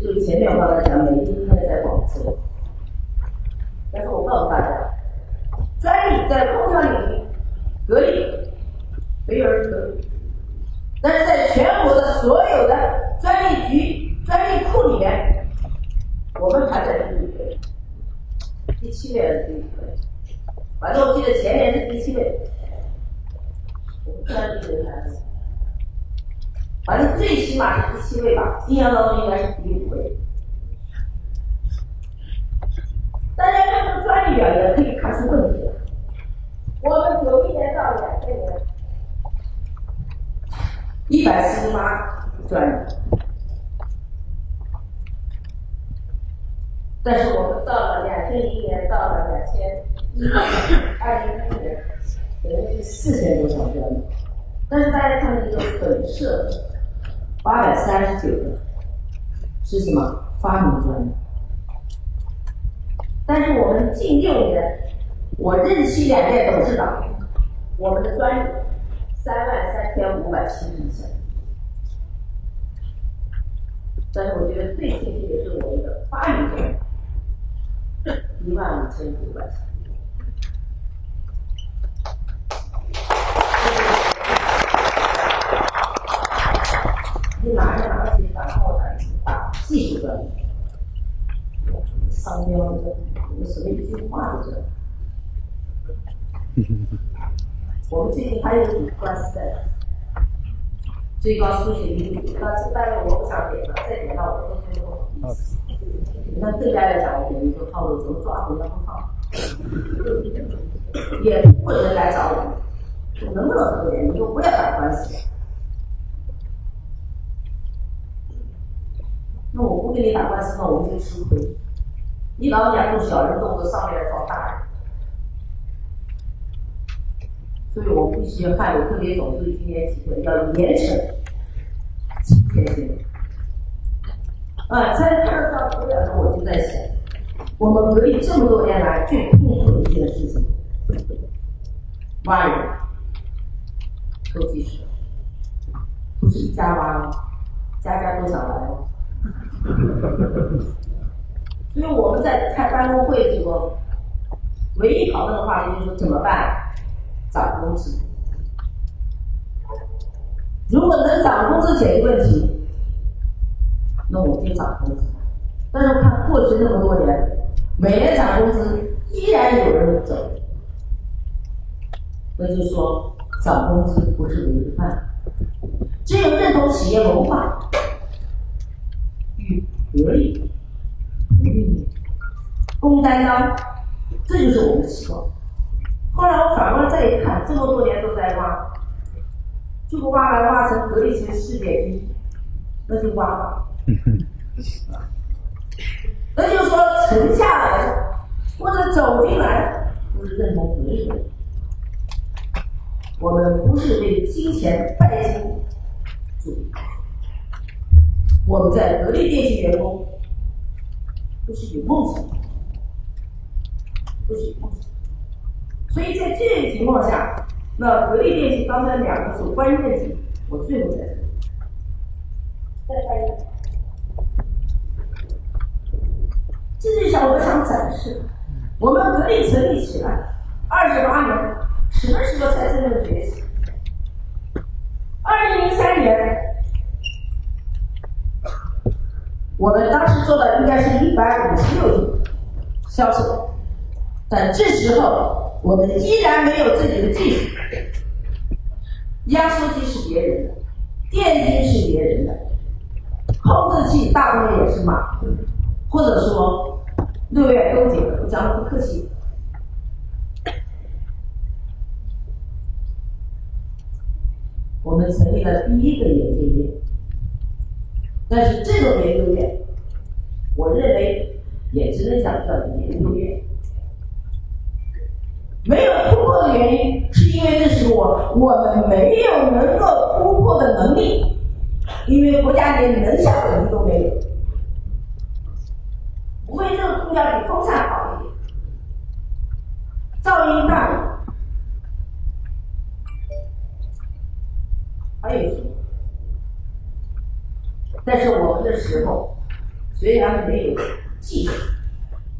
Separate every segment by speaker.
Speaker 1: 就是前面我刚才讲，每天应该在广州。但是我告诉大家，专利在空调领域隔离，没有人隔离。但是在全国的所有的专利局、专利库里面，我们排在第一位，第七位还是第五位？反正我记得前年是第七位。我们专利局排是。反正最起码是第七位吧，印象当中应该是第五位。大家看这个专利表也可以看出问题来。我们九一年到两千年，一百四十八专利，但是我们到了两千零一年，到了两千一二零一年，等于是四千多项专利。但是大家看这个本色。八百三十九个是什么发明专利？但是我们近六年，我任期两届董事长，我们的专利三万三千五百七十项。但是我觉得最庆幸的是我们的发明专利一万五千九百项。你拿着拿去打后台打技术的，商标的，有什么一句话的这？我们最近还有一笔官司在，最高书记一笔，那这单子我不想点了，再点了我都觉得不好意思。你看对家来讲，我们一个套路怎么抓回来不放？也不会人来找我，能不能合点？你就不要打官司。那我不跟你打官司，那我们就吃亏。你老讲从小人动作上面来找大人，所以我必须要害我特别总书记今年提出要严惩欺骗性。啊，在看到资料时，我就在想，我们可以这么多年来最痛苦的一件事情，挖人、偷技术，不是一家挖吗？家家都想来吗？所以我们在开办公会的时候，唯一讨论的话题就是怎么办？涨工资。如果能涨工资解决问题，那我们就涨工资。但是看过去那么多年，每年涨工资依然有人走，那就说涨工资不是唯一办法。只有认同企业文化。得力，嗯，公担当，这就是我们的习惯。后来我反过来再一看，这么多年都在挖，就不挖来挖成格力型世界第一，那就挖吧。那就是说，沉下来或者走进来，都是认同格力的。我们不是为金钱拜金主义。我们在格力电器员工都是有梦想，都是有梦想。所以在这种情况下，那格力电器刚才两个是关键点，我最后再说。再看一个，这就想我想展示，我们格力成立起来二十八年，什么时候才真正崛起？二零零三年。我们当时做的应该是一百五十六亿销售，但这时候我们依然没有自己的技术。压缩机是别人的，电机是别人的，控制器大部分也是马，或者说六月勾结的，我讲不客气。我们成立了第一个研究院。但是这个研究院，我认为也只能讲叫研究院。没有突破的原因，是因为那时候我我们没有能够突破的能力，因为国家连能效能力都没有。无非这个空调比风扇好一点，噪音大，还有什么？但是我们的时候，虽然没有技术，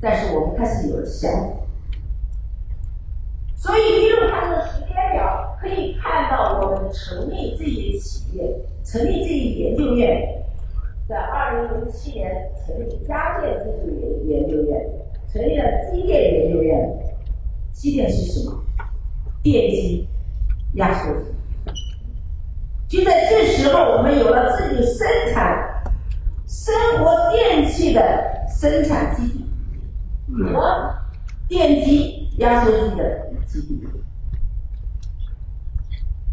Speaker 1: 但是我们开始有了想法。所以，利用它的时间表，可以看到我们成立这些企业、成立这些研究院，在二零零七年成立家电技术研研究院，成立了机电研究院。机电是什么？电机、压缩机。就在这时候，我们有了自己生产生活电器的生产基地和电机、压缩机的基地，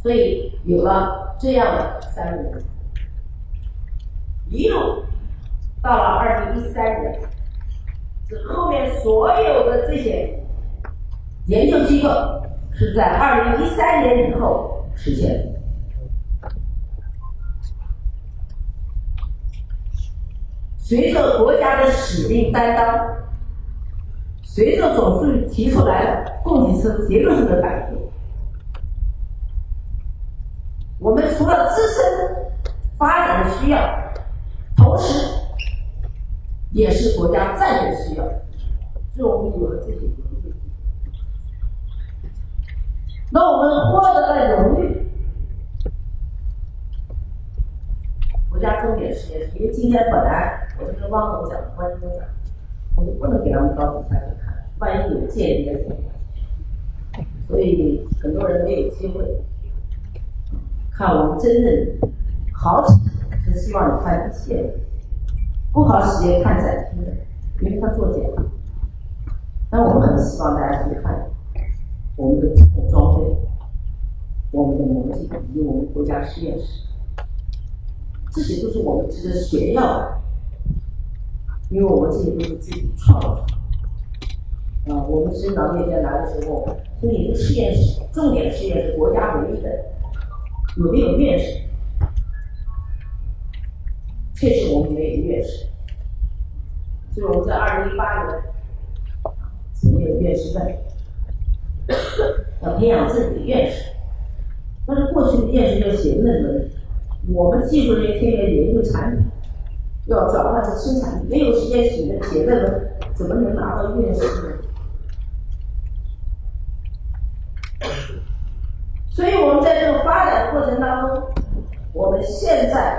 Speaker 1: 所以有了这样的三个人，一路到了二零一三年，这后面所有的这些研究机构是在二零一三年以后实现的。随着国家的使命担当，随着总书记提出来的供给侧结构性的改革，我们除了自身发展的需要，同时也是国家战略需要，所以我们有了这些荣誉。那我们获得了荣誉。国家重点实验室，因为今天本来我是跟汪总讲，汪总讲，我就不能给他们到底下去看，万一有间谍，所以很多人没有机会看我们真正好企业，是希望你看一切，不好企业看展厅的，因为他做假。但我们很希望大家去看我们的装备、我们的模具以及我们国家实验室。这些都是我们值得炫耀的，因为我们这些都是自己创造的。啊，我们生长面前来的时候，说你的实验室，重点实验室，国家唯一的，有没有院士？确实我们没有院士，所以我们在二零一八年成立了院士站，要培养自己的院士。但是过去的院士要写论文。我们技术人员天天研究产品，要转换成生产力，没有时间写写论文，怎么能拿到院士呢？所以我们在这个发展的过程当中，我们现在，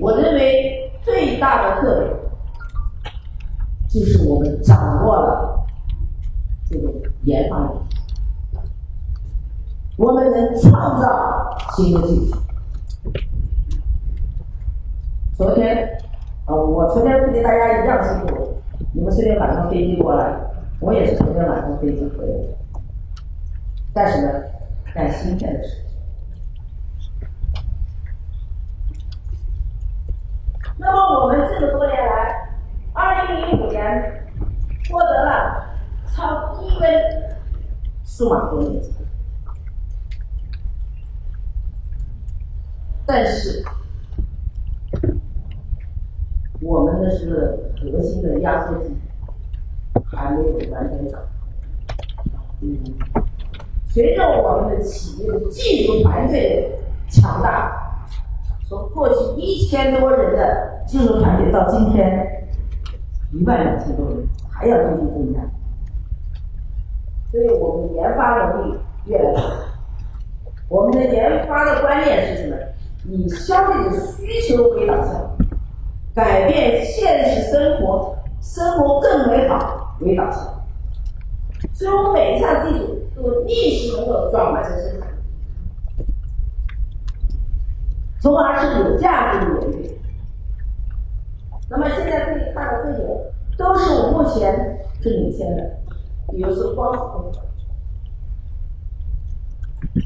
Speaker 1: 我认为最大的特点，就是我们掌握了这个研发力，我们能创造新的技术。昨天，啊，我昨天不跟大家一样辛苦，你们昨天晚上飞机过来，我也是昨天晚上飞机回来的。但是呢，干芯片的事情。那么我们这么多年来，二零零五年获得了超一分数码工业但是。我们的是核心的压缩机还没有完全搞。嗯，随着我们的企业的技术团队强大，从过去一千多人的技术团队到今天一万两千多人，还要继续增加。所以我们研发能力越来越好。我们的研发的观念是什么？以消费者需求为导向。改变现实生活，生活更美好为导向，所以我们每一项技术都立时能够转换成生产，从而是有价值的研究。那么现在可以看到这些，都是我目前是领先的，比如说光伏，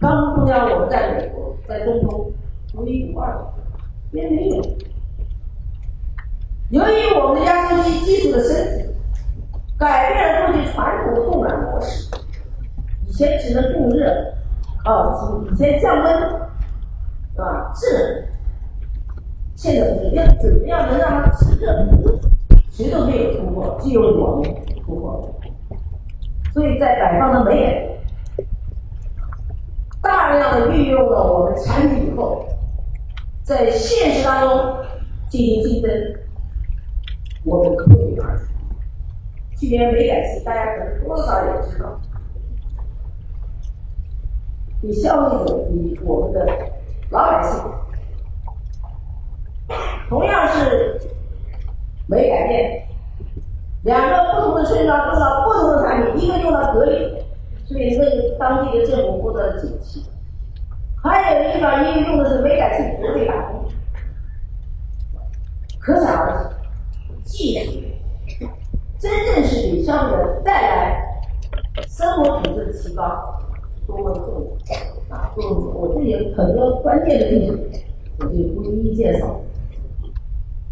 Speaker 1: 光伏空调我们在美国、在中东独一无二，别没有。由于我们的压缩机技术的升级，改变了过去传统的供暖模式。以前只能供热，哦，以前降温，是吧？制冷。现在不是，要怎么样能让它制热？谁都没有突破，只有我们突破。所以在北方的煤业，大量的运用了我们产品以后，在现实当中进行竞争。我们脱颖而出。去年煤改气，大家可能多少也知道，比消费者，比我们的老百姓，同样是没改变，两个不同的村庄用了不同的产品，一个用了格力，所以为当地的政府获得了景气；还有一个因为用的是煤改气，不被打工。可想而知，技术真正是给消费者带来生活品质的提高多么重要啊！就我这里有很多关键的技术，我就不一一介绍。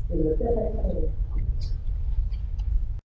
Speaker 1: 这个再看看。